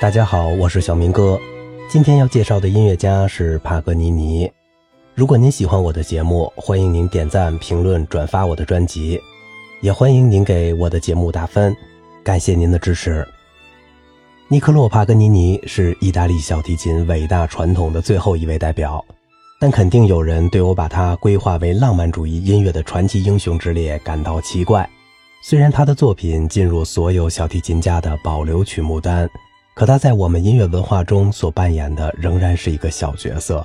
大家好，我是小明哥。今天要介绍的音乐家是帕格尼尼。如果您喜欢我的节目，欢迎您点赞、评论、转发我的专辑，也欢迎您给我的节目打分，感谢您的支持。尼克洛·帕格尼尼是意大利小提琴伟大传统的最后一位代表，但肯定有人对我把他规划为浪漫主义音乐的传奇英雄之列感到奇怪。虽然他的作品进入所有小提琴家的保留曲目单。可他在我们音乐文化中所扮演的仍然是一个小角色。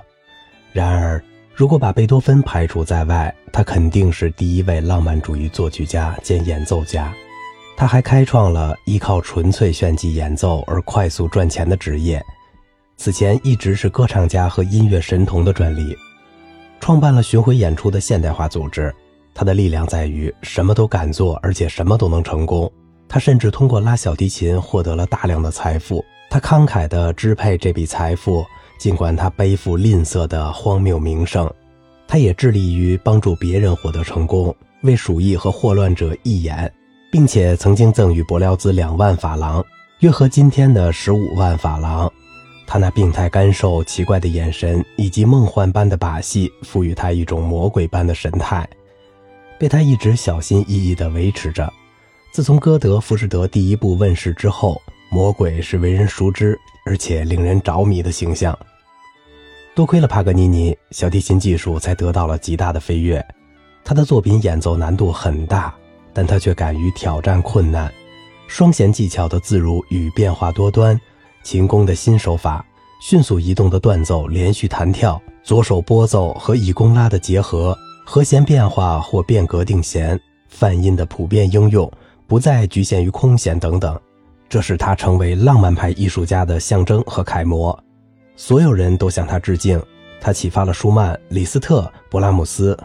然而，如果把贝多芬排除在外，他肯定是第一位浪漫主义作曲家兼演奏家。他还开创了依靠纯粹炫技演奏而快速赚钱的职业。此前一直是歌唱家和音乐神童的专利。创办了巡回演出的现代化组织。他的力量在于什么都敢做，而且什么都能成功。他甚至通过拉小提琴获得了大量的财富。他慷慨地支配这笔财富，尽管他背负吝啬的荒谬名声。他也致力于帮助别人获得成功，为鼠疫和霍乱者义演，并且曾经赠予伯辽兹两万法郎，约合今天的十五万法郎。他那病态干瘦、奇怪的眼神以及梦幻般的把戏，赋予他一种魔鬼般的神态，被他一直小心翼翼地维持着。自从歌德《浮士德》第一部问世之后，魔鬼是为人熟知而且令人着迷的形象。多亏了帕格尼尼，小提琴技术才得到了极大的飞跃。他的作品演奏难度很大，但他却敢于挑战困难。双弦技巧的自如与变化多端，琴弓的新手法，迅速移动的断奏，连续弹跳，左手拨奏和以弓拉的结合，和弦变化或变格定弦，泛音的普遍应用。不再局限于空闲等等，这使他成为浪漫派艺术家的象征和楷模。所有人都向他致敬。他启发了舒曼、李斯特、勃拉姆斯。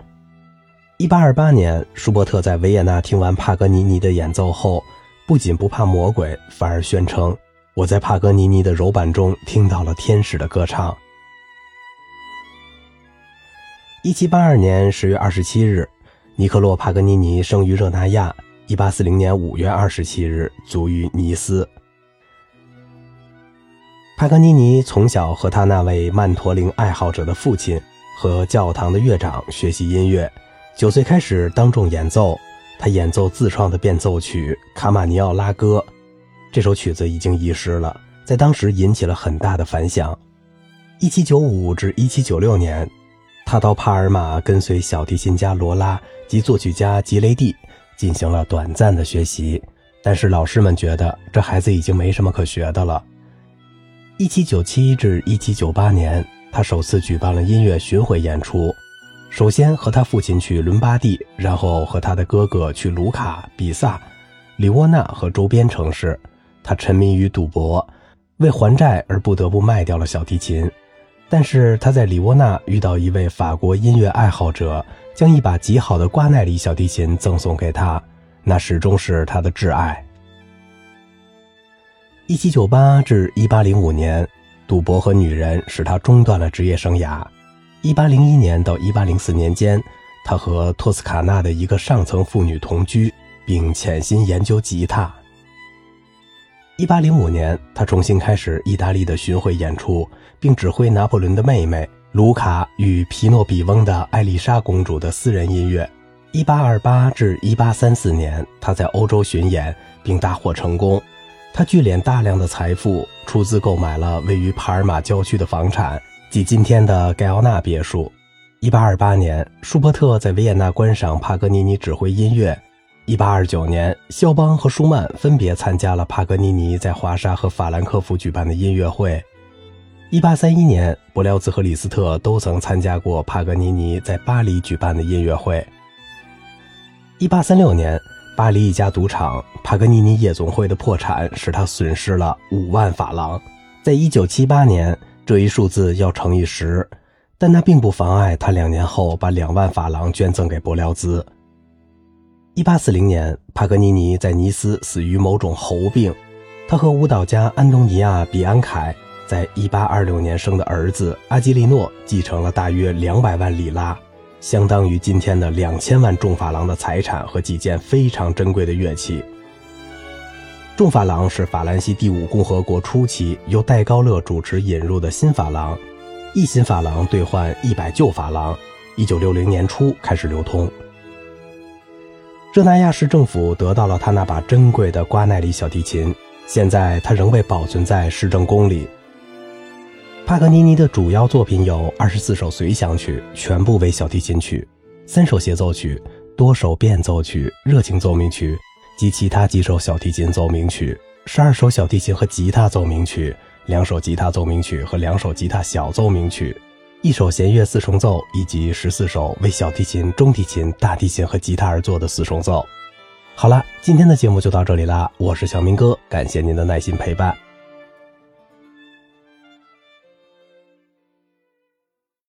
1828年，舒伯特在维也纳听完帕格尼尼的演奏后，不仅不怕魔鬼，反而宣称：“我在帕格尼尼的柔板中听到了天使的歌唱。”1782 年10月27日，尼克洛·帕格尼尼生于热那亚。一八四零年五月二十七日，卒于尼斯。帕格尼尼从小和他那位曼陀林爱好者的父亲和教堂的乐长学习音乐。九岁开始当众演奏，他演奏自创的变奏曲《卡马尼奥拉歌》。这首曲子已经遗失了，在当时引起了很大的反响。一七九五至一七九六年，他到帕尔马跟随小提琴家罗拉及作曲家吉雷蒂。进行了短暂的学习，但是老师们觉得这孩子已经没什么可学的了。一七九七至一七九八年，他首次举办了音乐巡回演出，首先和他父亲去伦巴第，然后和他的哥哥去卢卡、比萨、里沃纳和周边城市。他沉迷于赌博，为还债而不得不卖掉了小提琴。但是他在里沃纳遇到一位法国音乐爱好者，将一把极好的瓜奈里小提琴赠送给他，那始终是他的挚爱。一七九八至一八零五年，赌博和女人使他中断了职业生涯。一八零一年到一八零四年间，他和托斯卡纳的一个上层妇女同居，并潜心研究吉他。一八零五年，他重新开始意大利的巡回演出，并指挥拿破仑的妹妹卢卡与皮诺比翁的艾丽莎公主的私人音乐。一八二八至一八三四年，他在欧洲巡演并大获成功。他聚敛大量的财富，出资购买了位于帕尔马郊区的房产，即今天的盖奥纳别墅。一八二八年，舒伯特在维也纳观赏帕格尼尼指挥音乐。一八二九年，肖邦和舒曼分别参加了帕格尼尼在华沙和法兰克福举办的音乐会。一八三一年，伯辽兹和李斯特都曾参加过帕格尼尼在巴黎举办的音乐会。一八三六年，巴黎一家赌场帕格尼尼夜总会的破产使他损失了五万法郎。在一九七八年，这一数字要乘以十，但那并不妨碍他两年后把两万法郎捐赠给伯辽兹。一八四零年，帕格尼尼在尼斯死于某种猴病。他和舞蹈家安东尼亚·比安凯在一八二六年生的儿子阿基利诺继承了大约两百万里拉，相当于今天的两千万重法郎的财产和几件非常珍贵的乐器。重法郎是法兰西第五共和国初期由戴高乐主持引入的新法郎，一新法郎兑换一百旧法郎，一九六零年初开始流通。热那亚市政府得到了他那把珍贵的瓜奈里小提琴，现在它仍被保存在市政宫里。帕格尼尼的主要作品有二十四首随想曲，全部为小提琴曲；三首协奏曲，多首变奏曲、热情奏鸣曲及其他几首小提琴奏鸣曲；十二首小提琴和吉他奏鸣曲，两首吉他奏鸣曲和两首吉他小奏鸣曲。一首弦乐四重奏，以及十四首为小提琴、中提琴、大提琴和吉他而作的四重奏。好了，今天的节目就到这里啦，我是小明哥，感谢您的耐心陪伴。